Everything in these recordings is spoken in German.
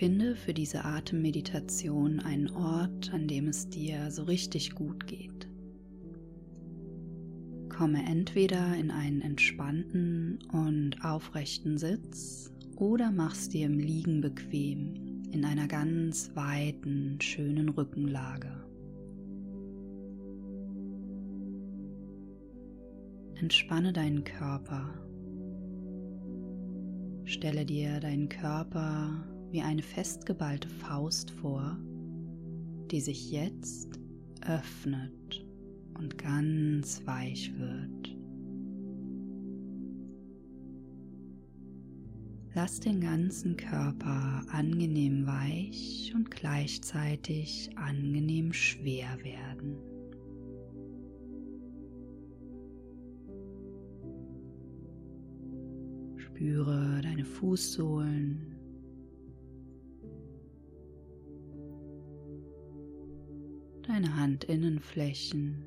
Finde für diese Atemmeditation einen Ort, an dem es dir so richtig gut geht. Komme entweder in einen entspannten und aufrechten Sitz oder mach's dir im Liegen bequem in einer ganz weiten, schönen Rückenlage. Entspanne deinen Körper. Stelle dir deinen Körper wie eine festgeballte Faust vor, die sich jetzt öffnet und ganz weich wird. Lass den ganzen Körper angenehm weich und gleichzeitig angenehm schwer werden. Spüre deine Fußsohlen, deine Handinnenflächen.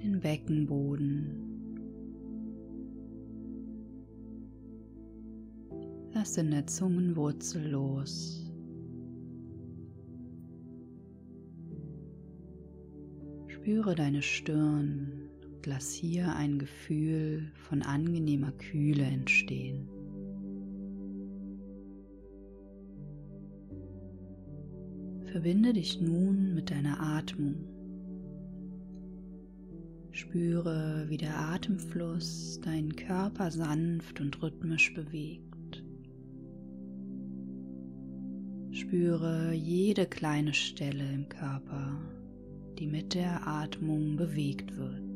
den Beckenboden. Lass in der Zungenwurzel los. Spüre deine Stirn und lass hier ein Gefühl von angenehmer Kühle entstehen. Verbinde dich nun mit deiner Atmung. Spüre, wie der Atemfluss deinen Körper sanft und rhythmisch bewegt. Spüre jede kleine Stelle im Körper, die mit der Atmung bewegt wird.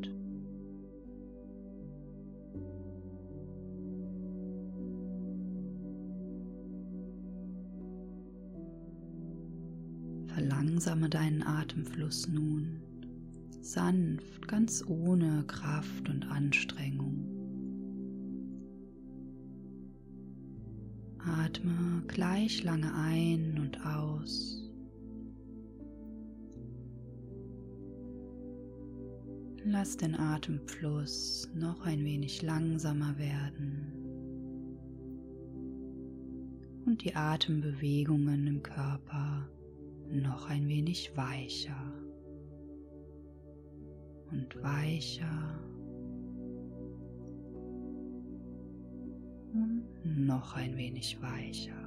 Verlangsame deinen Atemfluss nun, sanft, ganz ohne Kraft und Anstrengung. Atme gleich lange ein und aus. Lass den Atemfluss noch ein wenig langsamer werden und die Atembewegungen im Körper noch ein wenig weicher und weicher und noch ein wenig weicher.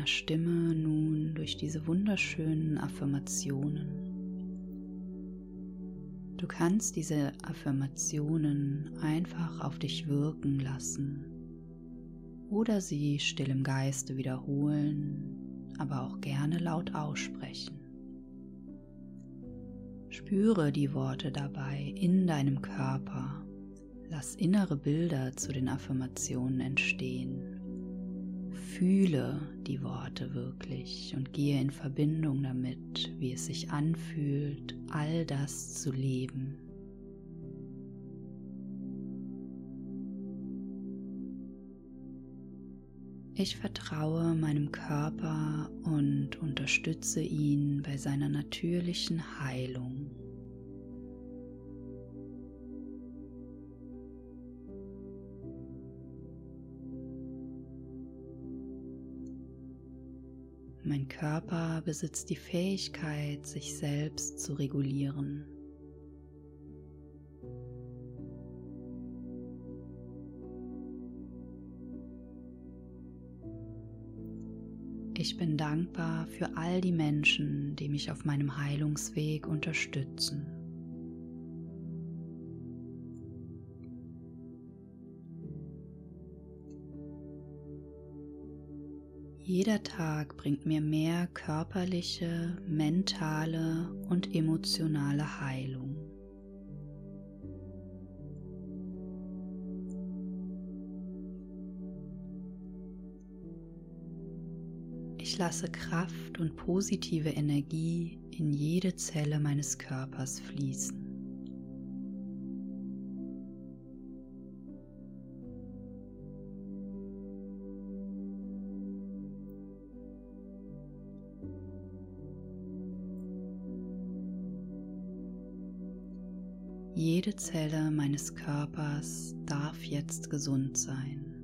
Meiner Stimme nun durch diese wunderschönen Affirmationen. Du kannst diese Affirmationen einfach auf dich wirken lassen oder sie still im Geiste wiederholen, aber auch gerne laut aussprechen. Spüre die Worte dabei in deinem Körper. Lass innere Bilder zu den Affirmationen entstehen Fühle die Worte wirklich und gehe in Verbindung damit, wie es sich anfühlt, all das zu leben. Ich vertraue meinem Körper und unterstütze ihn bei seiner natürlichen Heilung. Mein Körper besitzt die Fähigkeit, sich selbst zu regulieren. Ich bin dankbar für all die Menschen, die mich auf meinem Heilungsweg unterstützen. Jeder Tag bringt mir mehr körperliche, mentale und emotionale Heilung. Ich lasse Kraft und positive Energie in jede Zelle meines Körpers fließen. Jede Zelle meines Körpers darf jetzt gesund sein.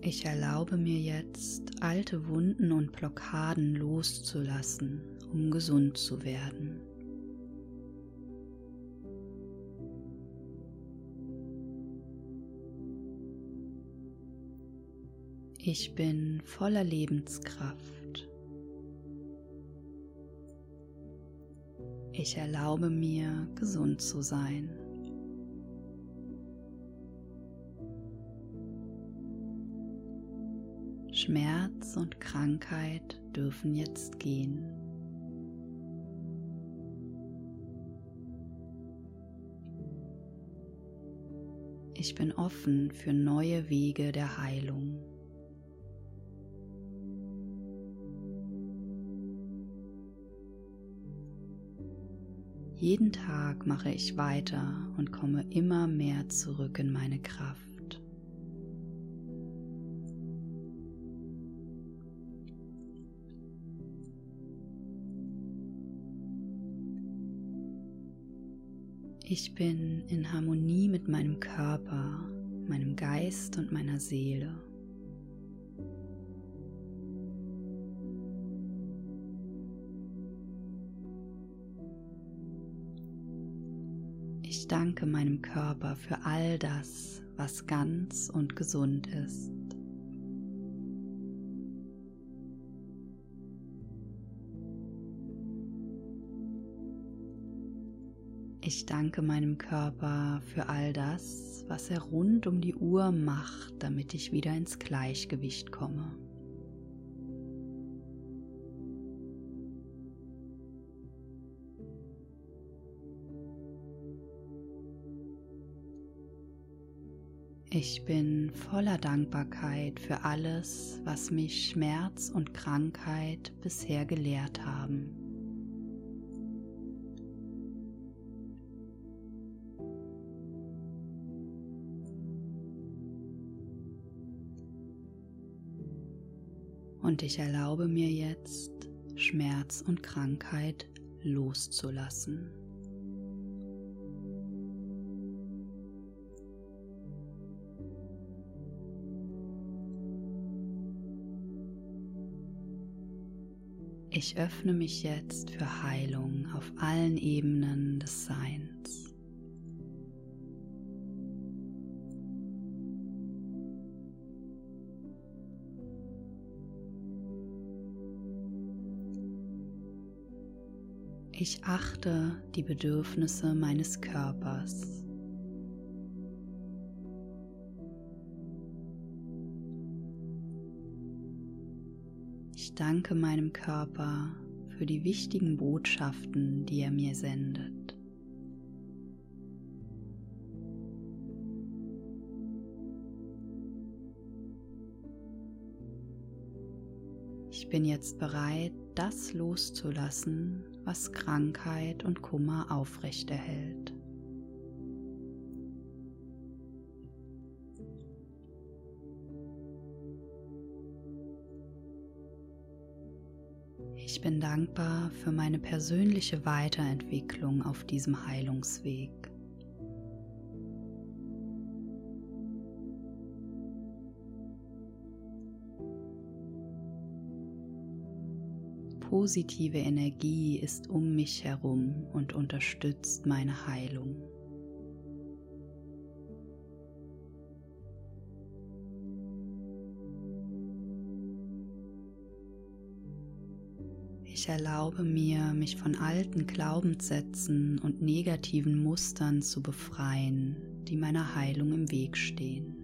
Ich erlaube mir jetzt, alte Wunden und Blockaden loszulassen, um gesund zu werden. Ich bin voller Lebenskraft. Ich erlaube mir, gesund zu sein. Schmerz und Krankheit dürfen jetzt gehen. Ich bin offen für neue Wege der Heilung. Jeden Tag mache ich weiter und komme immer mehr zurück in meine Kraft. Ich bin in Harmonie mit meinem Körper, meinem Geist und meiner Seele. Ich danke meinem Körper für all das, was ganz und gesund ist. Ich danke meinem Körper für all das, was er rund um die Uhr macht, damit ich wieder ins Gleichgewicht komme. Ich bin voller Dankbarkeit für alles, was mich Schmerz und Krankheit bisher gelehrt haben. Und ich erlaube mir jetzt, Schmerz und Krankheit loszulassen. Ich öffne mich jetzt für Heilung auf allen Ebenen des Seins. Ich achte die Bedürfnisse meines Körpers. Ich danke meinem Körper für die wichtigen Botschaften, die er mir sendet. Ich bin jetzt bereit, das loszulassen, was Krankheit und Kummer aufrechterhält. Ich bin dankbar für meine persönliche Weiterentwicklung auf diesem Heilungsweg. positive Energie ist um mich herum und unterstützt meine Heilung. Ich erlaube mir, mich von alten Glaubenssätzen und negativen Mustern zu befreien, die meiner Heilung im Weg stehen.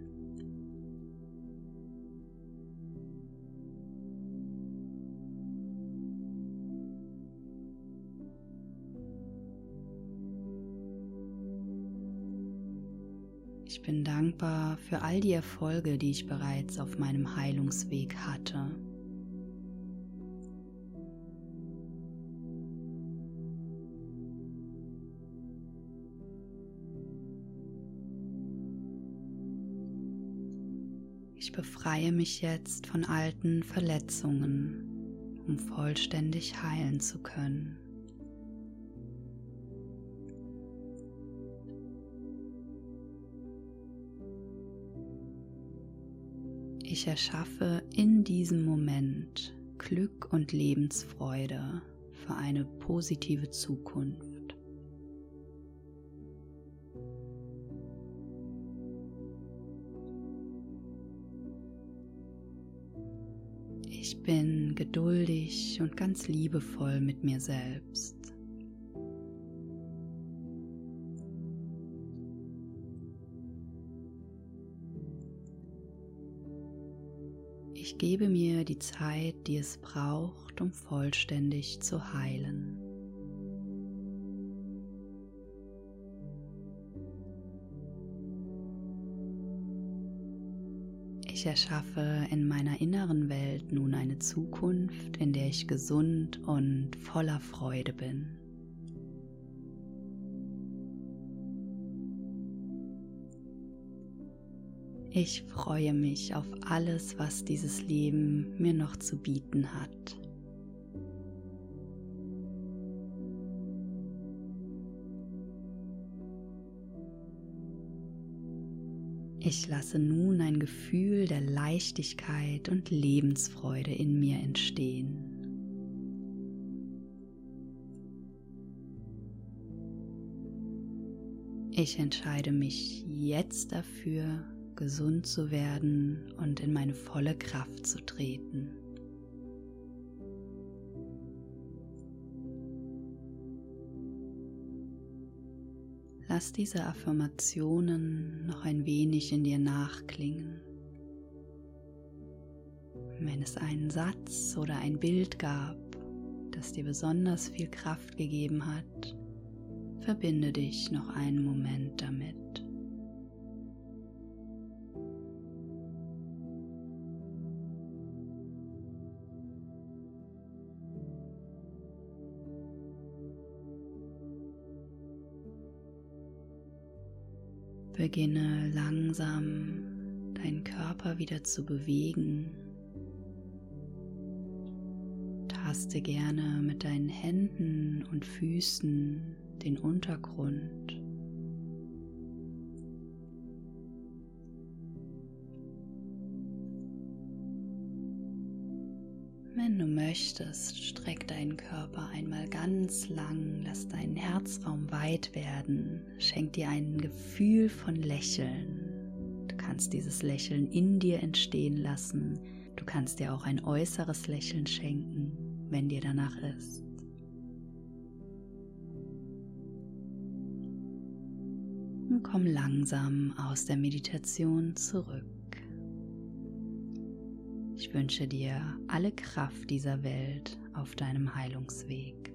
Ich bin dankbar für all die Erfolge, die ich bereits auf meinem Heilungsweg hatte. Befreie mich jetzt von alten Verletzungen, um vollständig heilen zu können. Ich erschaffe in diesem Moment Glück und Lebensfreude für eine positive Zukunft. Ich bin geduldig und ganz liebevoll mit mir selbst. Ich gebe mir die Zeit, die es braucht, um vollständig zu heilen. Ich erschaffe in meiner inneren Welt nun eine Zukunft, in der ich gesund und voller Freude bin. Ich freue mich auf alles, was dieses Leben mir noch zu bieten hat. Ich lasse nun ein Gefühl der Leichtigkeit und Lebensfreude in mir entstehen. Ich entscheide mich jetzt dafür, gesund zu werden und in meine volle Kraft zu treten. Lass diese Affirmationen noch ein wenig in dir nachklingen. Wenn es einen Satz oder ein Bild gab, das dir besonders viel Kraft gegeben hat, verbinde dich noch einen Moment damit. Beginne langsam deinen Körper wieder zu bewegen. Taste gerne mit deinen Händen und Füßen den Untergrund. Wenn du möchtest, streck deinen Körper einmal ganz lang, lass deinen Herzraum weit werden, schenk dir ein Gefühl von Lächeln. Du kannst dieses Lächeln in dir entstehen lassen. Du kannst dir auch ein äußeres Lächeln schenken, wenn dir danach ist. Und komm langsam aus der Meditation zurück. Ich wünsche dir alle Kraft dieser Welt auf deinem Heilungsweg.